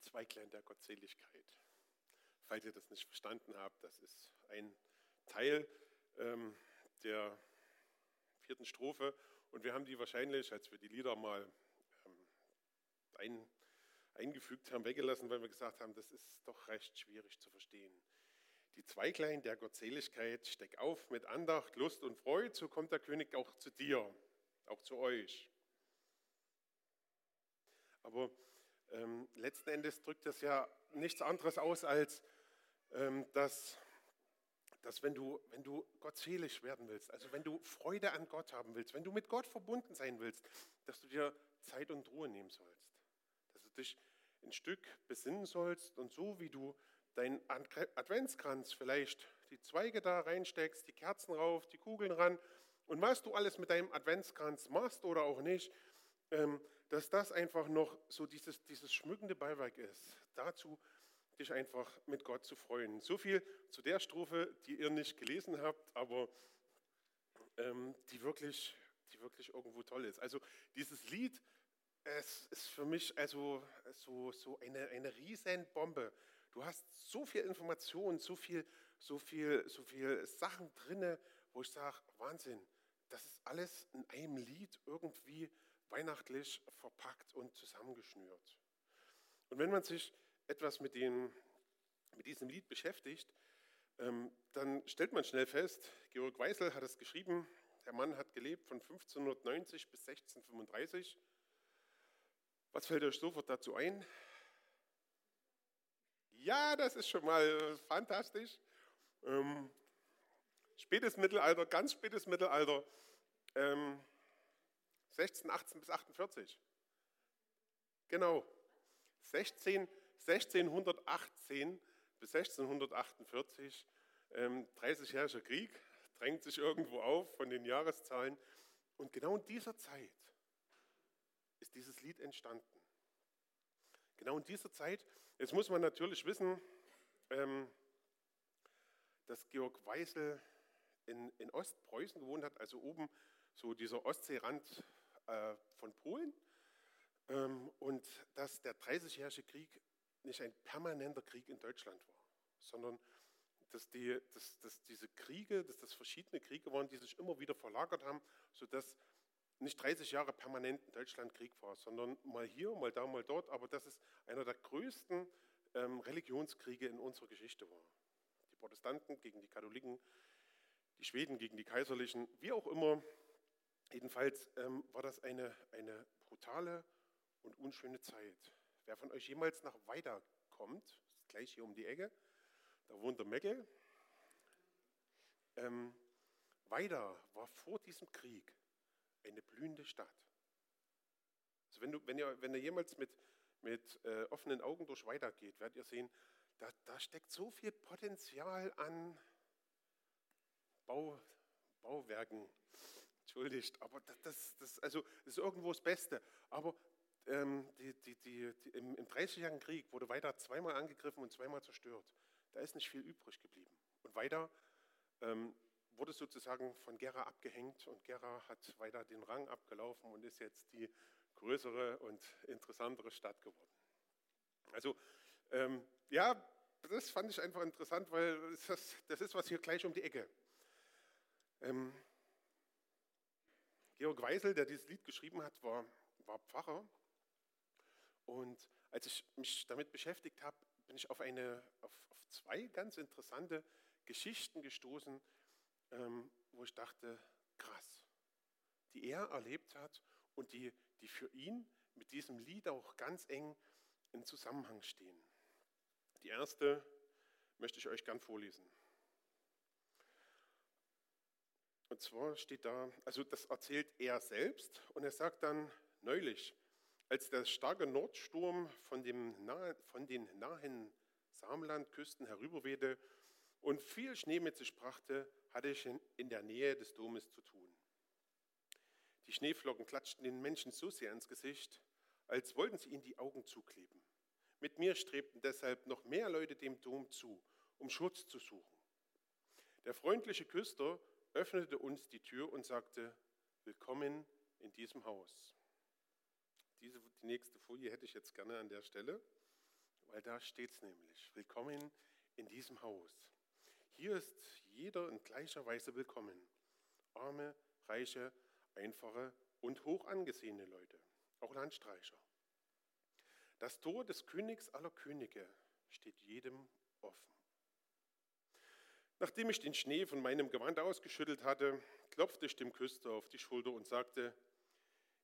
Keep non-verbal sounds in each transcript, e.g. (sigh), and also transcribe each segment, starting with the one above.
Zweiglein der Gottseligkeit. Falls ihr das nicht verstanden habt, das ist ein Teil ähm, der vierten Strophe und wir haben die wahrscheinlich, als wir die Lieder mal ähm, ein, eingefügt haben, weggelassen, weil wir gesagt haben, das ist doch recht schwierig zu verstehen. Die Zweiglein der Gottseligkeit, steck auf mit Andacht, Lust und Freude, so kommt der König auch zu dir, auch zu euch. Aber ähm, letzten Endes drückt das ja nichts anderes aus, als ähm, dass, dass wenn, du, wenn du gottselig werden willst, also wenn du Freude an Gott haben willst, wenn du mit Gott verbunden sein willst, dass du dir Zeit und Ruhe nehmen sollst, dass du dich ein Stück besinnen sollst und so wie du deinen Adventskranz vielleicht die Zweige da reinsteckst, die Kerzen rauf, die Kugeln ran und was du alles mit deinem Adventskranz machst oder auch nicht, ähm, dass das einfach noch so dieses, dieses schmückende Beiwerk ist. Dazu dich einfach mit Gott zu freuen. So viel zu der Strophe, die ihr nicht gelesen habt, aber ähm, die, wirklich, die wirklich irgendwo toll ist. Also dieses Lied, es ist für mich also so, so eine, eine riesen Bombe. Du hast so viel Information, so viel, so viel, so viel Sachen drinne, wo ich sage, Wahnsinn, das ist alles in einem Lied irgendwie weihnachtlich verpackt und zusammengeschnürt. Und wenn man sich etwas mit, dem, mit diesem Lied beschäftigt, ähm, dann stellt man schnell fest, Georg Weisel hat es geschrieben, der Mann hat gelebt von 1590 bis 1635. Was fällt euch sofort dazu ein? Ja, das ist schon mal fantastisch. Ähm, spätes Mittelalter, ganz spätes Mittelalter, ähm, 16, 18 bis 48. Genau, 16, 1618 bis 1648, ähm, 30-jähriger Krieg, drängt sich irgendwo auf von den Jahreszahlen. Und genau in dieser Zeit ist dieses Lied entstanden. Genau in dieser Zeit Jetzt muss man natürlich wissen, ähm, dass Georg Weisel in, in, Ostpreußen gewohnt hat, also oben so dieser Ostseerand äh, von Polen. Ähm, und dass der Dreißigjährige Krieg nicht ein permanenter Krieg in Deutschland war, sondern dass, die, dass, dass diese Kriege, dass das verschiedene Kriege waren, die sich immer wieder verlagert haben, sodass nicht 30 Jahre permanent in Deutschland Krieg war, sondern mal hier, mal da, mal dort, aber dass es einer der größten ähm, Religionskriege in unserer Geschichte war. Die Protestanten gegen die Katholiken, die Schweden gegen die Kaiserlichen, wie auch immer. Jedenfalls ähm, war das eine, eine brutale und unschöne Zeit. Wer von euch jemals nach Weida kommt, ist gleich hier um die Ecke, da wohnt der Meckel. Ähm, Weida war vor diesem Krieg eine blühende Stadt. Also wenn, du, wenn, ihr, wenn ihr jemals mit, mit äh, offenen Augen durch weitergeht, werdet ihr sehen, da, da steckt so viel Potenzial an Bau, Bauwerken. Entschuldigt, aber das, das, das, also, das ist irgendwo das Beste. Aber ähm, die, die, die, im, im 30-jährigen Krieg wurde weiter zweimal angegriffen und zweimal zerstört. Da ist nicht viel übrig geblieben. Und weiter ähm, wurde sozusagen von Gera abgehängt und Gera hat weiter den Rang abgelaufen und ist jetzt die größere und interessantere Stadt geworden. Also ähm, ja, das fand ich einfach interessant, weil das, das ist was hier gleich um die Ecke. Ähm, Georg Weisel, der dieses Lied geschrieben hat, war, war Pfarrer. Und als ich mich damit beschäftigt habe, bin ich auf, eine, auf, auf zwei ganz interessante Geschichten gestoßen, ähm, wo ich dachte, krass, die er erlebt hat und die, die für ihn mit diesem Lied auch ganz eng in Zusammenhang stehen. Die erste möchte ich euch gern vorlesen. Und zwar steht da, also das erzählt er selbst und er sagt dann neulich, als der starke Nordsturm von, dem nahe, von den nahen Samlandküsten herüberwehte und viel Schnee mit sich brachte, hatte ich in der Nähe des Domes zu tun. Die Schneeflocken klatschten den Menschen so sehr ins Gesicht, als wollten sie ihnen die Augen zukleben. Mit mir strebten deshalb noch mehr Leute dem Dom zu, um Schutz zu suchen. Der freundliche Küster öffnete uns die Tür und sagte, willkommen in diesem Haus. Diese, die nächste Folie hätte ich jetzt gerne an der Stelle. weil da steht es nämlich. Willkommen in diesem Haus. Hier ist jeder in gleicher Weise willkommen. Arme, reiche, einfache und hoch angesehene Leute, auch Landstreicher. Das Tor des Königs aller Könige steht jedem offen. Nachdem ich den Schnee von meinem Gewand ausgeschüttelt hatte, klopfte ich dem Küster auf die Schulter und sagte,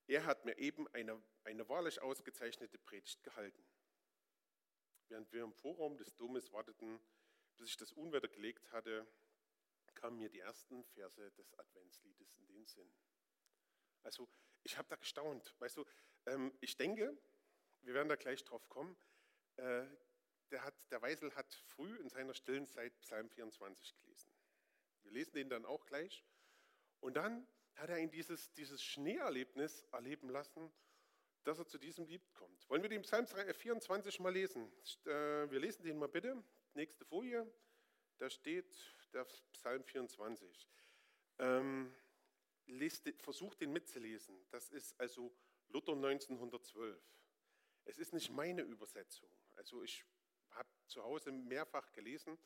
er hat mir eben eine, eine wahrlich ausgezeichnete Predigt gehalten. Während wir im Vorraum des Domes warteten, bis ich das Unwetter gelegt hatte, kamen mir die ersten Verse des Adventsliedes in den Sinn. Also ich habe da gestaunt. Weißt du, ähm, ich denke, wir werden da gleich drauf kommen, äh, der, hat, der Weisel hat früh in seiner stillen Zeit Psalm 24 gelesen. Wir lesen den dann auch gleich. Und dann hat er ihn dieses, dieses Schneeerlebnis erleben lassen, dass er zu diesem Lied kommt. Wollen wir den Psalm 24 mal lesen? Äh, wir lesen den mal bitte. Nächste Folie. Da steht der Psalm 24. Ähm, versucht den mitzulesen. Das ist also Luther 1912. Es ist nicht meine Übersetzung. Also ich habe zu Hause mehrfach gelesen,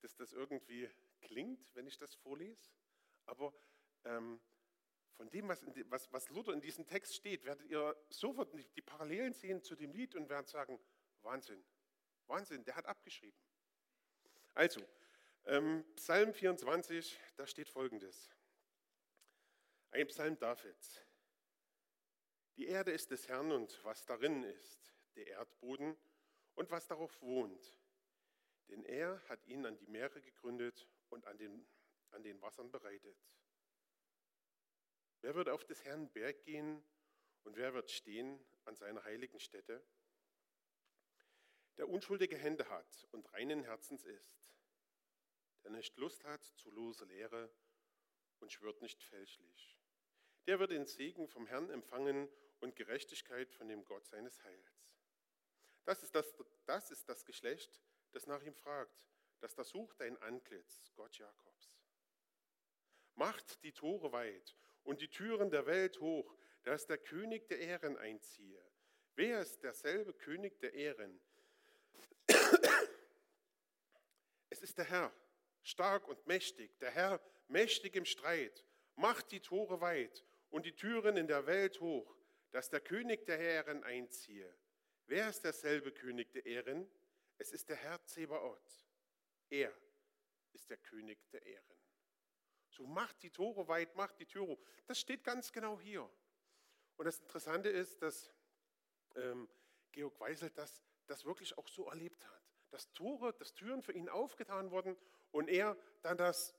dass das irgendwie klingt, wenn ich das vorlese. Aber ähm, von dem, was, was, was, Luther in diesem Text steht, werdet ihr sofort die Parallelen sehen zu dem Lied und werdet sagen, Wahnsinn, Wahnsinn, der hat abgeschrieben. Also, ähm, Psalm 24, da steht folgendes. Ein Psalm Davids. Die Erde ist des Herrn und was darin ist, der Erdboden und was darauf wohnt. Denn er hat ihn an die Meere gegründet und an den, an den Wassern bereitet. Wer wird auf des Herrn Berg gehen und wer wird stehen an seiner heiligen Stätte? Der unschuldige Hände hat und reinen Herzens ist, der nicht Lust hat zu loser Lehre und schwört nicht fälschlich. Der wird den Segen vom Herrn empfangen und Gerechtigkeit von dem Gott seines Heils. Das ist das, das ist das Geschlecht, das nach ihm fragt, das da sucht dein Antlitz, Gott Jakobs. Macht die Tore weit und die Türen der Welt hoch, dass der König der Ehren einziehe. Wer ist derselbe König der Ehren? (coughs) Es ist der Herr, stark und mächtig, der Herr mächtig im Streit. Macht die Tore weit und die Türen in der Welt hoch, dass der König der Ehren einziehe. Wer ist derselbe König der Ehren? Es ist der Herr Zebaoth. Er ist der König der Ehren. So macht die Tore weit, macht die Türe. Das steht ganz genau hier. Und das Interessante ist, dass ähm, Georg Weisel das, das wirklich auch so erlebt hat. Dass Tore, dass Türen für ihn aufgetan wurden und er dann das,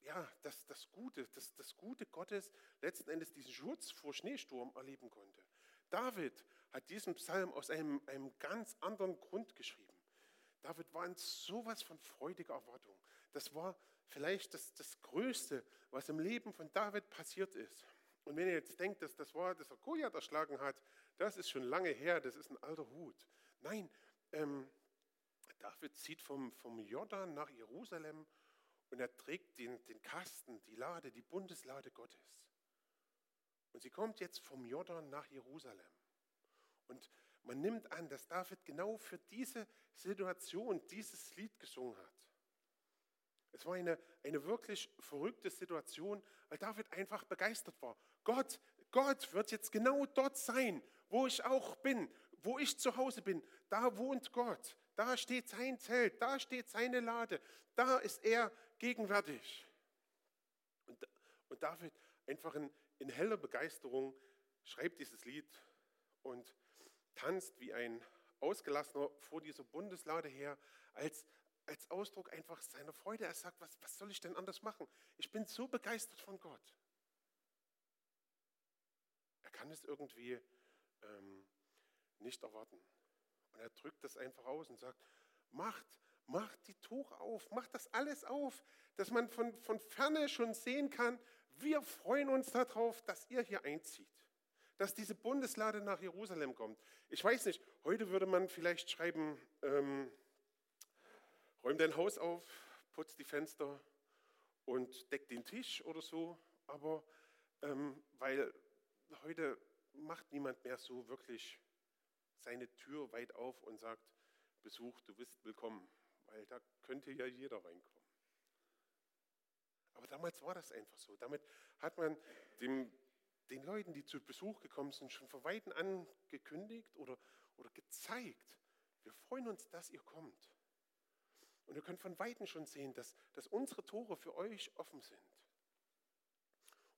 ja, das, das Gute, das, das Gute Gottes letzten Endes diesen Schutz vor Schneesturm erleben konnte. David hat diesen Psalm aus einem, einem ganz anderen Grund geschrieben. David war in sowas von freudiger Erwartung. Das war vielleicht das, das Größte, was im Leben von David passiert ist. Und wenn ihr jetzt denkt, dass das war, dass er Goliath erschlagen hat, das ist schon lange her, das ist ein alter Hut. Nein, ähm, David zieht vom, vom Jordan nach Jerusalem und er trägt den, den Kasten, die Lade, die Bundeslade Gottes. Und sie kommt jetzt vom Jordan nach Jerusalem. Und man nimmt an, dass David genau für diese Situation dieses Lied gesungen hat. Es war eine, eine wirklich verrückte Situation, weil David einfach begeistert war. Gott, Gott wird jetzt genau dort sein, wo ich auch bin, wo ich zu Hause bin. Da wohnt Gott, da steht sein Zelt, da steht seine Lade, da ist er gegenwärtig. Und, und David einfach in, in heller Begeisterung schreibt dieses Lied und tanzt wie ein Ausgelassener vor dieser Bundeslade her, als, als Ausdruck einfach seiner Freude. Er sagt, was, was soll ich denn anders machen? Ich bin so begeistert von Gott. Er kann es irgendwie ähm, nicht erwarten. Und er drückt das einfach aus und sagt, macht, macht die Tore auf, macht das alles auf, dass man von, von ferne schon sehen kann, wir freuen uns darauf, dass ihr hier einzieht, dass diese Bundeslade nach Jerusalem kommt. Ich weiß nicht, heute würde man vielleicht schreiben, ähm, räum dein Haus auf, putz die Fenster und deck den Tisch oder so. Aber ähm, weil heute macht niemand mehr so wirklich seine Tür weit auf und sagt, Besuch, du bist willkommen, weil da könnte ja jeder reinkommen. Aber damals war das einfach so. Damit hat man dem, den Leuten, die zu Besuch gekommen sind, schon von Weitem angekündigt oder, oder gezeigt, wir freuen uns, dass ihr kommt. Und ihr könnt von Weitem schon sehen, dass, dass unsere Tore für euch offen sind.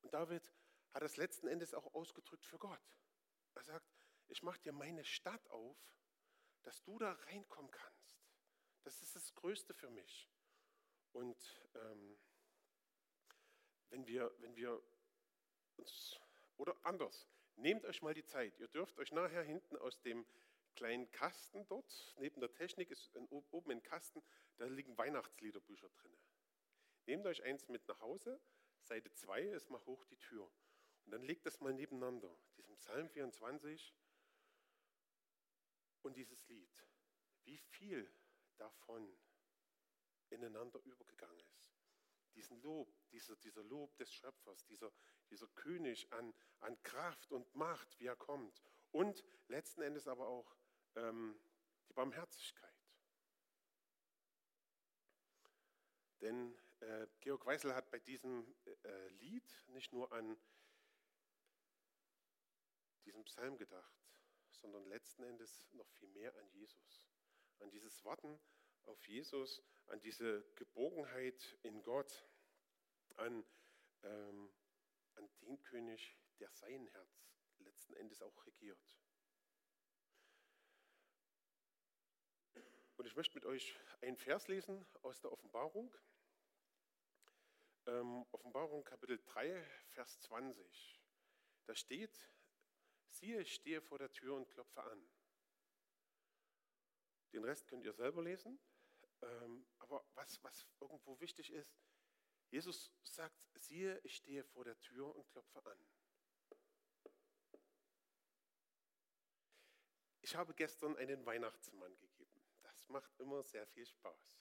Und David hat das letzten Endes auch ausgedrückt für Gott. Er sagt, ich mache dir meine Stadt auf, dass du da reinkommen kannst. Das ist das Größte für mich. Und ähm, wenn, wir, wenn wir uns, oder anders, nehmt euch mal die Zeit. Ihr dürft euch nachher hinten aus dem kleinen Kasten dort, neben der Technik ist ein, oben ein Kasten, da liegen Weihnachtsliederbücher drin. Nehmt euch eins mit nach Hause, Seite 2 ist mal hoch die Tür. Und dann legt das mal nebeneinander, diesem Psalm 24 und dieses Lied. Wie viel davon ineinander übergegangen ist. Diesen Lob, dieser, dieser Lob des Schöpfers, dieser, dieser König an, an Kraft und Macht, wie er kommt. Und letzten Endes aber auch ähm, die Barmherzigkeit. Denn äh, Georg Weissel hat bei diesem äh, Lied nicht nur an diesen Psalm gedacht, sondern letzten Endes noch viel mehr an Jesus. An dieses Warten auf Jesus, an diese Geborgenheit in Gott, an, ähm, an den König, der sein Herz letzten Endes auch regiert. Und ich möchte mit euch einen Vers lesen aus der Offenbarung. Ähm, Offenbarung Kapitel 3, Vers 20. Da steht, siehe, ich stehe vor der Tür und klopfe an. Den Rest könnt ihr selber lesen. Ähm, aber was, was irgendwo wichtig ist, Jesus sagt, siehe, ich stehe vor der Tür und klopfe an. Ich habe gestern einen Weihnachtsmann gegeben. Das macht immer sehr viel Spaß.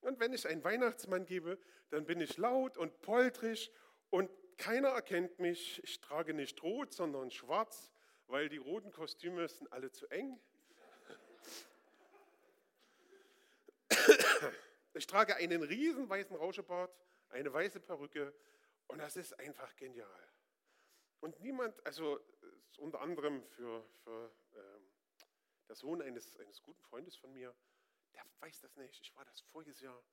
Und wenn ich einen Weihnachtsmann gebe, dann bin ich laut und poltrig und keiner erkennt mich. Ich trage nicht rot, sondern schwarz, weil die roten Kostüme sind alle zu eng. Ich trage einen riesen weißen Rauschebart, eine weiße Perücke und das ist einfach genial. Und niemand, also unter anderem für, für äh, der Sohn eines, eines guten Freundes von mir, der weiß das nicht. Ich war das voriges Jahr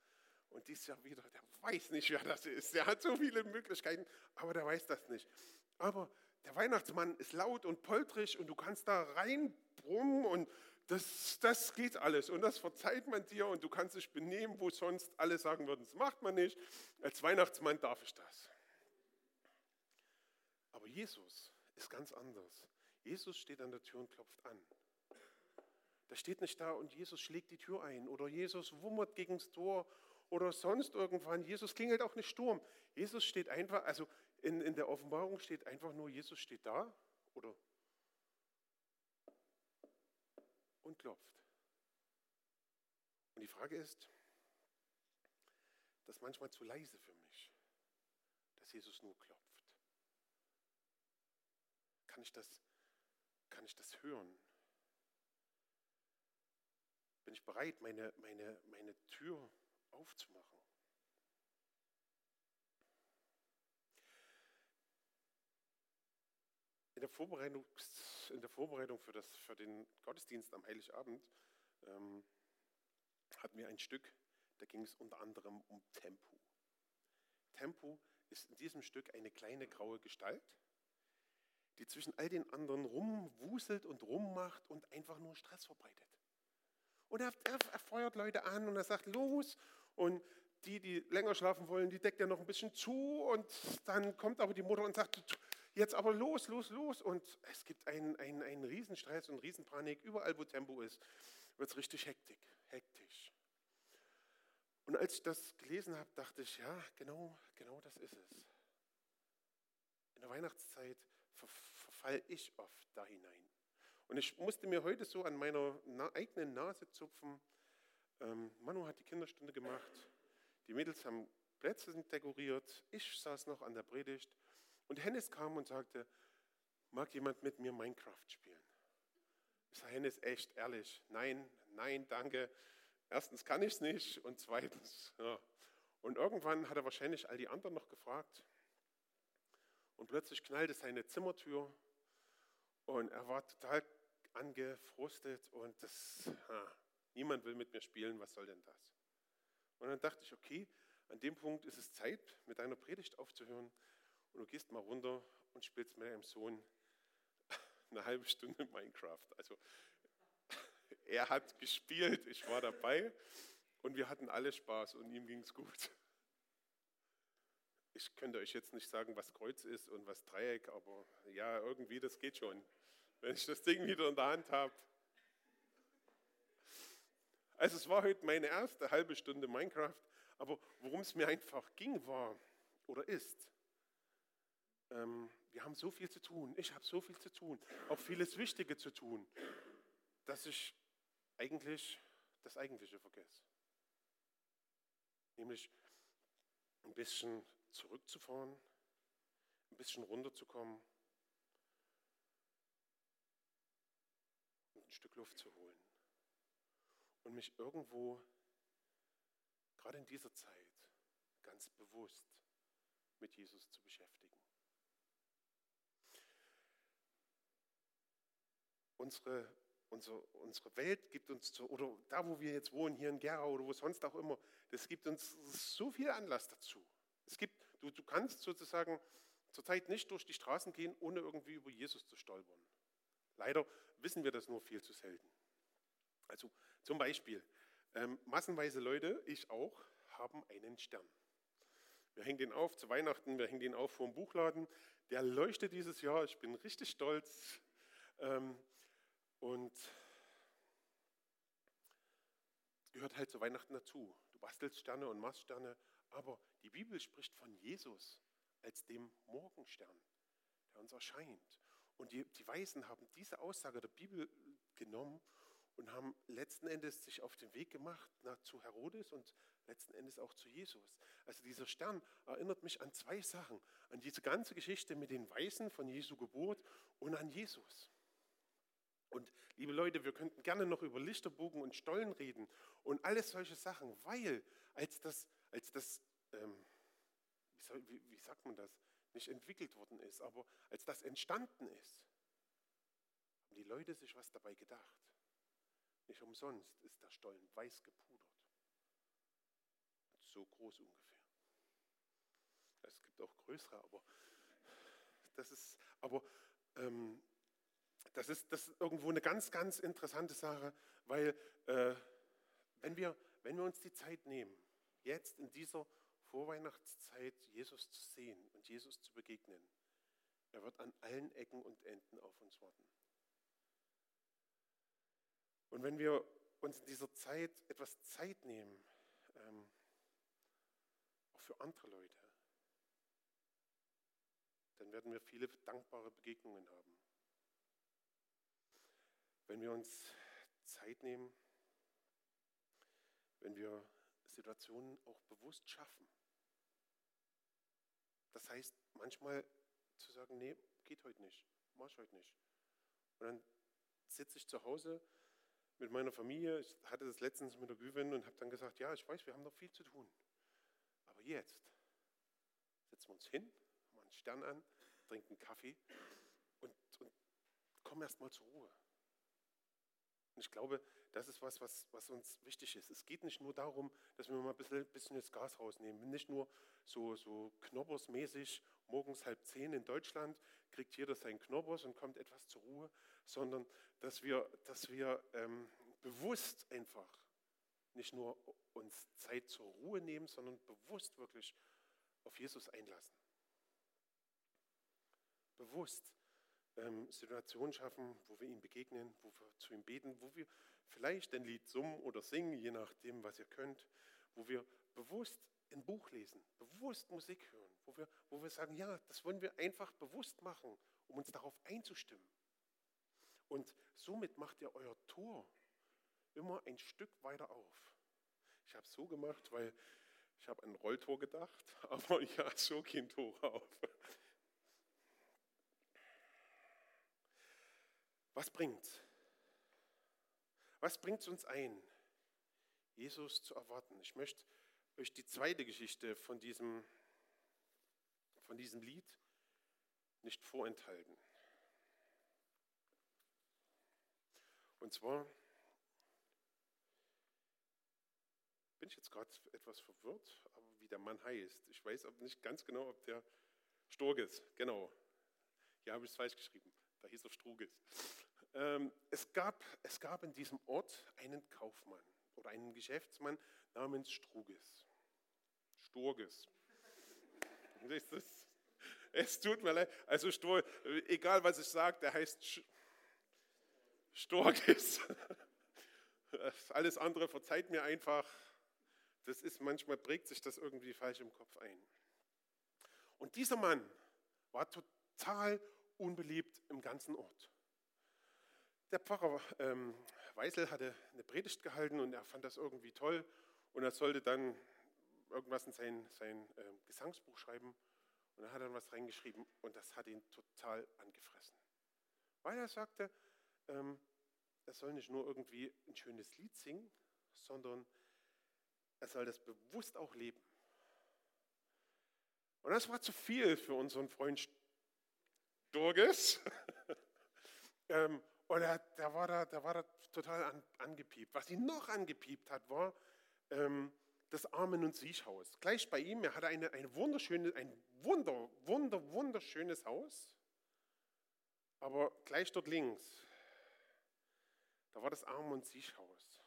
und dieses Jahr wieder. Der weiß nicht, wer das ist. Der hat so viele Möglichkeiten, aber der weiß das nicht. Aber der Weihnachtsmann ist laut und poltrig und du kannst da reinbrummen und das, das geht alles und das verzeiht man dir und du kannst dich benehmen, wo sonst alle sagen würden, das macht man nicht. Als Weihnachtsmann darf ich das. Aber Jesus ist ganz anders. Jesus steht an der Tür und klopft an. Der steht nicht da und Jesus schlägt die Tür ein oder Jesus wummert gegen das Tor oder sonst irgendwann. Jesus klingelt auch nicht Sturm. Jesus steht einfach, also in, in der Offenbarung steht einfach nur, Jesus steht da oder und klopft. Und die Frage ist, das ist manchmal zu leise für mich, dass Jesus nur klopft. Kann ich das, kann ich das hören? Bin ich bereit, meine, meine, meine Tür aufzumachen? In der Vorbereitung, in der Vorbereitung für, das, für den Gottesdienst am Heiligabend ähm, hatten wir ein Stück, da ging es unter anderem um Tempo. Tempo ist in diesem Stück eine kleine graue Gestalt, die zwischen all den anderen rumwuselt und rummacht und einfach nur Stress verbreitet. Und er, er, er feuert Leute an und er sagt, los. Und die, die länger schlafen wollen, die deckt er noch ein bisschen zu. Und dann kommt aber die Mutter und sagt, jetzt aber los, los, los. Und es gibt einen, einen, einen Riesenstress und Riesenpanik. Überall, wo Tempo ist, wird es richtig hektik, hektisch. Und als ich das gelesen habe, dachte ich, ja, genau, genau das ist es. In der Weihnachtszeit verfall ich oft da hinein. Und ich musste mir heute so an meiner eigenen Nase zupfen. Ähm, Manu hat die Kinderstunde gemacht, die Mädels haben Plätze dekoriert, ich saß noch an der Predigt und Hennes kam und sagte, mag jemand mit mir Minecraft spielen? Ich sage, Hennes, echt, ehrlich, nein, nein, danke. Erstens kann ich es nicht und zweitens, ja. Und irgendwann hat er wahrscheinlich all die anderen noch gefragt. Und plötzlich knallte seine Zimmertür und er war total angefrustet und das, ha, niemand will mit mir spielen, was soll denn das? Und dann dachte ich, okay, an dem Punkt ist es Zeit, mit deiner Predigt aufzuhören und du gehst mal runter und spielst mit deinem Sohn (laughs) eine halbe Stunde Minecraft. Also (laughs) er hat gespielt, ich war dabei und wir hatten alle Spaß und ihm ging es gut. (laughs) Ich könnte euch jetzt nicht sagen, was Kreuz ist und was Dreieck, aber ja, irgendwie, das geht schon, wenn ich das Ding wieder in der Hand habe. Also es war heute meine erste halbe Stunde Minecraft, aber worum es mir einfach ging, war oder ist, ähm, wir haben so viel zu tun, ich habe so viel zu tun, auch vieles Wichtige zu tun, dass ich eigentlich das Eigentliche vergesse. Nämlich ein bisschen zurückzufahren, ein bisschen runterzukommen und ein Stück Luft zu holen. Und mich irgendwo, gerade in dieser Zeit, ganz bewusst mit Jesus zu beschäftigen. Unsere unsere, unsere Welt gibt uns, zu, oder da, wo wir jetzt wohnen, hier in Gerau oder wo sonst auch immer, das gibt uns so viel Anlass dazu. Es gibt, du, du kannst sozusagen zurzeit nicht durch die Straßen gehen, ohne irgendwie über Jesus zu stolpern. Leider wissen wir das nur viel zu selten. Also zum Beispiel, ähm, massenweise Leute, ich auch, haben einen Stern. Wir hängen den auf zu Weihnachten, wir hängen den auf vor dem Buchladen. Der leuchtet dieses Jahr, ich bin richtig stolz. Ähm, und gehört halt zu Weihnachten dazu. Du bastelst Sterne und machst Sterne, aber die Bibel spricht von Jesus als dem Morgenstern, der uns erscheint. Und die, die Weisen haben diese Aussage der Bibel genommen und haben letzten Endes sich auf den Weg gemacht na, zu Herodes und letzten Endes auch zu Jesus. Also dieser Stern erinnert mich an zwei Sachen. An diese ganze Geschichte mit den Weisen von Jesu Geburt und an Jesus. Und liebe Leute, wir könnten gerne noch über Lichterbogen und Stollen reden und alles solche Sachen, weil als das, als das ähm, wie, wie sagt man das, nicht entwickelt worden ist, aber als das entstanden ist, haben die Leute sich was dabei gedacht. Nicht umsonst ist der Stollen weiß gepudert. So groß ungefähr. Es gibt auch größere, aber das ist, aber ähm, das ist, das ist irgendwo eine ganz, ganz interessante Sache, weil äh, wenn, wir, wenn wir uns die Zeit nehmen, jetzt in dieser Vorweihnachtszeit Jesus zu sehen und Jesus zu begegnen, er wird an allen Ecken und Enden auf uns warten. Und wenn wir uns in dieser Zeit etwas Zeit nehmen, ähm, auch für andere Leute, dann werden wir viele dankbare Begegnungen haben wenn wir uns Zeit nehmen, wenn wir Situationen auch bewusst schaffen. Das heißt, manchmal zu sagen, nee, geht heute nicht, mach ich heute nicht. Und dann sitze ich zu Hause mit meiner Familie, ich hatte das letztens mit der Güven und habe dann gesagt, ja, ich weiß, wir haben noch viel zu tun. Aber jetzt setzen wir uns hin, machen einen Stern an, trinken Kaffee und, und kommen erstmal zur Ruhe. Und ich glaube, das ist was, was, was uns wichtig ist. Es geht nicht nur darum, dass wir mal ein bisschen, bisschen das Gas rausnehmen. Nicht nur so, so knobbersmäßig, morgens halb zehn in Deutschland kriegt jeder seinen Knobbers und kommt etwas zur Ruhe, sondern dass wir, dass wir ähm, bewusst einfach nicht nur uns Zeit zur Ruhe nehmen, sondern bewusst wirklich auf Jesus einlassen. Bewusst ähm, Situationen schaffen, wo wir ihm begegnen, wo wir zu ihm beten, wo wir vielleicht ein Lied summen oder singen, je nachdem, was ihr könnt, wo wir bewusst ein Buch lesen, bewusst Musik hören, wo wir, wo wir sagen, ja, das wollen wir einfach bewusst machen, um uns darauf einzustimmen. Und somit macht ihr euer Tor immer ein Stück weiter auf. Ich habe es so gemacht, weil ich habe an ein Rolltor gedacht, (laughs) aber ja, so gehen Tore auf. Was bringt's? Was bringt es uns ein, Jesus zu erwarten? Ich möchte euch die zweite Geschichte von diesem, von diesem Lied nicht vorenthalten. Und zwar bin ich jetzt gerade etwas verwirrt, aber wie der Mann heißt. Ich weiß aber nicht ganz genau, ob der Sturges, genau. Hier habe ich es falsch geschrieben. Da hieß er Struges. Ähm, es, gab, es gab in diesem Ort einen Kaufmann oder einen Geschäftsmann namens Struges. Sturges. (laughs) Es tut mir leid. Also Stur, egal was ich sage, der heißt Sturges. (laughs) Alles andere verzeiht mir einfach. Das ist manchmal prägt sich das irgendwie falsch im Kopf ein. Und dieser Mann war total unbeliebt im ganzen Ort. Der Pfarrer ähm, Weisel hatte eine Predigt gehalten und er fand das irgendwie toll und er sollte dann irgendwas in sein, sein äh, Gesangsbuch schreiben und er hat dann was reingeschrieben und das hat ihn total angefressen. Weil er sagte, ähm, er soll nicht nur irgendwie ein schönes Lied singen, sondern er soll das bewusst auch leben. Und das war zu viel für unseren Freund Sturges. (laughs) ähm, und er, der, war da, der war da total an, angepiept. Was ihn noch angepiept hat, war ähm, das Armen- und Siechhaus. Gleich bei ihm, er hatte eine, eine wunderschöne, ein wunder, wunder, wunderschönes Haus. Aber gleich dort links, da war das Armen- und Siechhaus.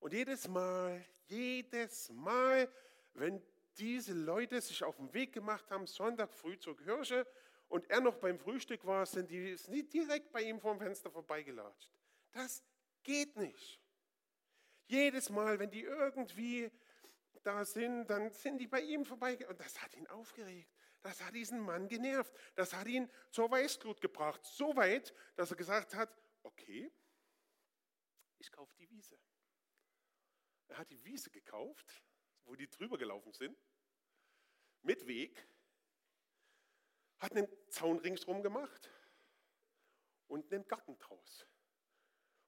Und jedes Mal, jedes Mal, wenn diese Leute sich auf den Weg gemacht haben, Sonntag früh zur Kirche, und er noch beim Frühstück war, sind die nicht direkt bei ihm vor dem Fenster vorbeigelatscht. Das geht nicht. Jedes Mal, wenn die irgendwie da sind, dann sind die bei ihm vorbei. Und das hat ihn aufgeregt. Das hat diesen Mann genervt. Das hat ihn zur Weißglut gebracht. So weit, dass er gesagt hat, okay, ich kaufe die Wiese. Er hat die Wiese gekauft, wo die drüber gelaufen sind, mit Weg hat einen Zaun ringsherum gemacht und einen Garten draus.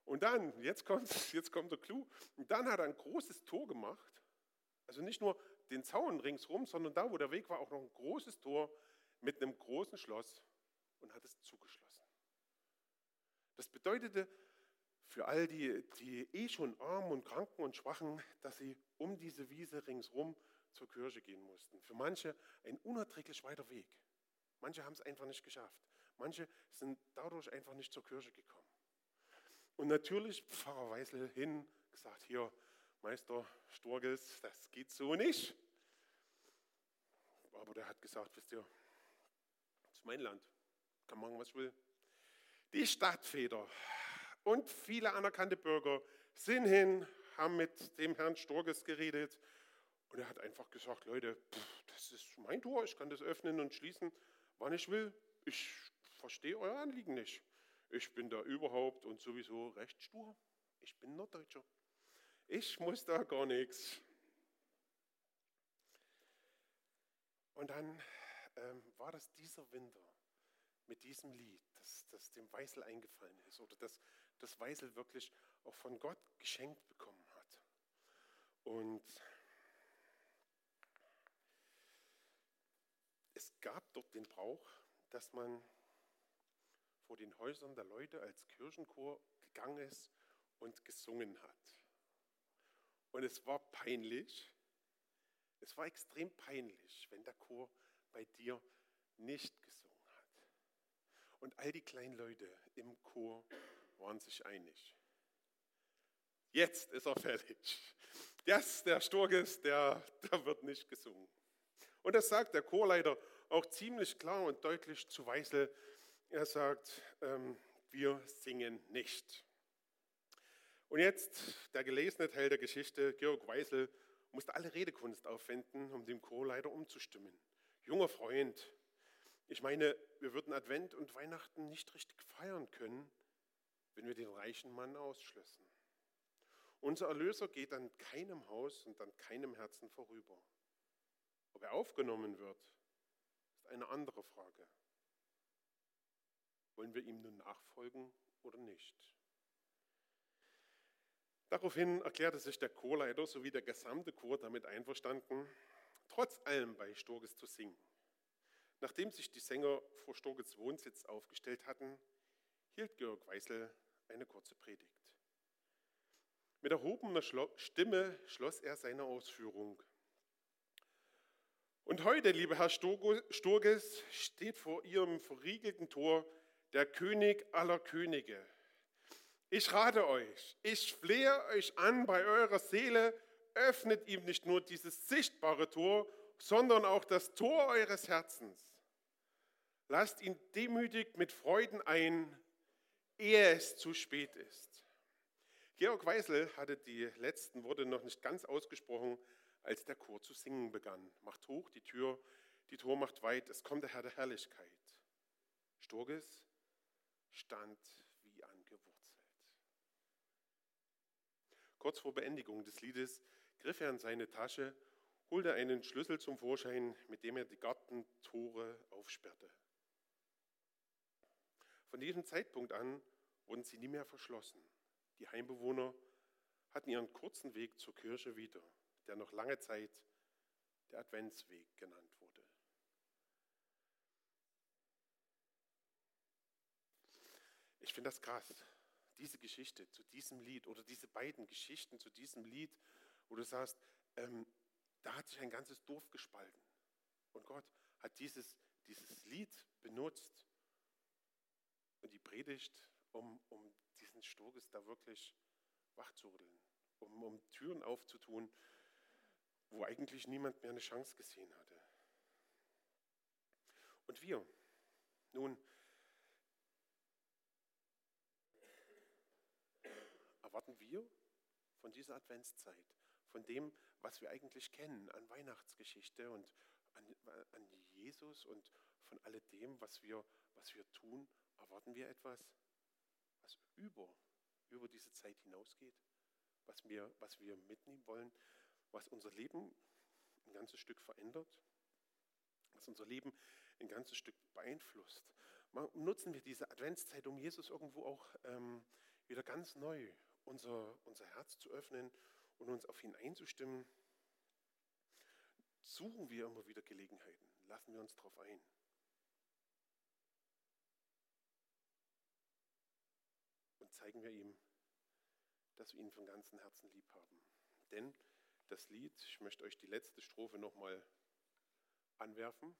Und dann, jetzt kommt, (laughs) jetzt kommt der Clou, und dann hat er ein großes Tor gemacht, also nicht nur den Zaun ringsherum, sondern da, wo der Weg war, auch noch ein großes Tor mit einem großen Schloss und hat es zugeschlossen. Das bedeutete für all die, die eh schon armen und kranken und schwachen, dass sie um diese Wiese ringsherum zur Kirche gehen mussten. Für manche ein unerträglich weiter Weg. Manche haben es einfach nicht geschafft. Manche sind dadurch einfach nicht zur Kirche gekommen. Und natürlich Pfarrer Weisel hin, gesagt, hier, Meister Sturgels, das geht so nicht. Aber der hat gesagt, wisst ihr, das ist mein Land, kann machen, was ich will. Die Stadtväter und viele anerkannte Bürger sind hin, haben mit dem Herrn Sturges geredet und er hat einfach gesagt, Leute, pff, das ist mein Tor, ich kann das öffnen und schließen wann ich will. Ich verstehe euer Anliegen nicht. Ich bin da überhaupt und sowieso recht stur. Ich bin Norddeutscher. Ich muss da gar nichts. Und dann ähm, war das dieser Winter mit diesem Lied, das, das dem Weisel eingefallen ist oder das, das Weisel wirklich auch von Gott geschenkt bekommen hat. Und es gab dort den Brauch, dass man vor den Häusern der Leute als Kirchenchor gegangen ist und gesungen hat. Und es war peinlich, es war extrem peinlich, wenn der Chor bei dir nicht gesungen hat. Und all die kleinen Leute im Chor waren sich einig. Jetzt ist er fertig. Yes, der Sturges, der, (laughs) der wird nicht gesungen. Und das sagt der Chorleiter auch ziemlich klar und deutlich zu Weisel. Er sagt, ähm, wir singen nicht. Und jetzt der gelesene Teil der Geschichte, Georg Weisel musste alle Redekunst aufwenden, um dem Chorleiter umzustimmen. Junger Freund, ich meine, wir würden Advent und Weihnachten nicht richtig feiern können, wenn wir den reichen Mann ausschlössen. Unser Erlöser geht an keinem Haus und an keinem Herzen vorüber. Ob er aufgenommen wird, eine andere Frage. Wollen wir ihm nun nachfolgen oder nicht? Daraufhin erklärte sich der Chorleiter sowie der gesamte Chor damit einverstanden, trotz allem bei Sturges zu singen. Nachdem sich die Sänger vor Sturges Wohnsitz aufgestellt hatten, hielt Georg Weißel eine kurze Predigt. Mit erhobener Stimme schloss er seine Ausführung. Und heute, lieber Herr Sturges, steht vor Ihrem verriegelten Tor der König aller Könige. Ich rate euch, ich flehe euch an bei eurer Seele, öffnet ihm nicht nur dieses sichtbare Tor, sondern auch das Tor eures Herzens. Lasst ihn demütig mit Freuden ein, ehe es zu spät ist. Georg Weisel hatte die letzten Worte noch nicht ganz ausgesprochen, als der Chor zu singen begann. Macht hoch die Tür, die Tor macht weit, es kommt der Herr der Herrlichkeit. Sturges stand wie angewurzelt. Kurz vor Beendigung des Liedes griff er in seine Tasche, holte einen Schlüssel zum Vorschein, mit dem er die Gartentore aufsperrte. Von diesem Zeitpunkt an wurden sie nie mehr verschlossen. Die Heimbewohner hatten ihren kurzen Weg zur Kirche wieder, der noch lange Zeit der Adventsweg genannt wurde. Ich finde das krass, diese Geschichte zu diesem Lied oder diese beiden Geschichten zu diesem Lied, wo du sagst, ähm, da hat sich ein ganzes Dorf gespalten. Und Gott hat dieses, dieses Lied benutzt und die Predigt, um, um diesen Sturges da wirklich wachzurütteln, um, um Türen aufzutun, wo eigentlich niemand mehr eine Chance gesehen hatte. Und wir, nun, erwarten wir von dieser Adventszeit, von dem, was wir eigentlich kennen an Weihnachtsgeschichte und an, an Jesus und von alledem, was wir, was wir tun, erwarten wir etwas, was über, über diese Zeit hinausgeht, was wir, was wir mitnehmen wollen, was unser Leben ein ganzes Stück verändert, was unser Leben ein ganzes Stück beeinflusst. Mal nutzen wir diese Adventszeit, um Jesus irgendwo auch ähm, wieder ganz neu unser, unser Herz zu öffnen und uns auf ihn einzustimmen. Suchen wir immer wieder Gelegenheiten, lassen wir uns darauf ein. zeigen wir ihm, dass wir ihn von ganzem Herzen lieb haben. Denn das Lied, ich möchte euch die letzte Strophe nochmal anwerfen.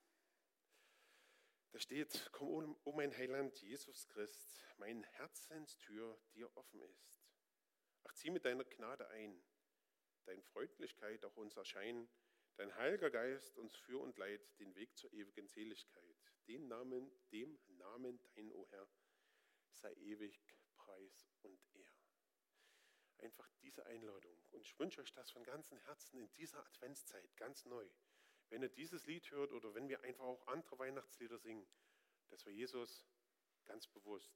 Da steht, komm, o oh mein Heiland Jesus Christ, mein Herzenstür dir offen ist. Ach, zieh mit deiner Gnade ein, dein Freundlichkeit auch uns erscheinen, dein heiliger Geist uns für und leid den Weg zur ewigen Seligkeit. Den Namen, dem Namen dein, o Herr, sei ewig Preis und. Einfach diese Einladung. Und ich wünsche euch das von ganzem Herzen in dieser Adventszeit ganz neu. Wenn ihr dieses Lied hört oder wenn wir einfach auch andere Weihnachtslieder singen, dass wir Jesus ganz bewusst.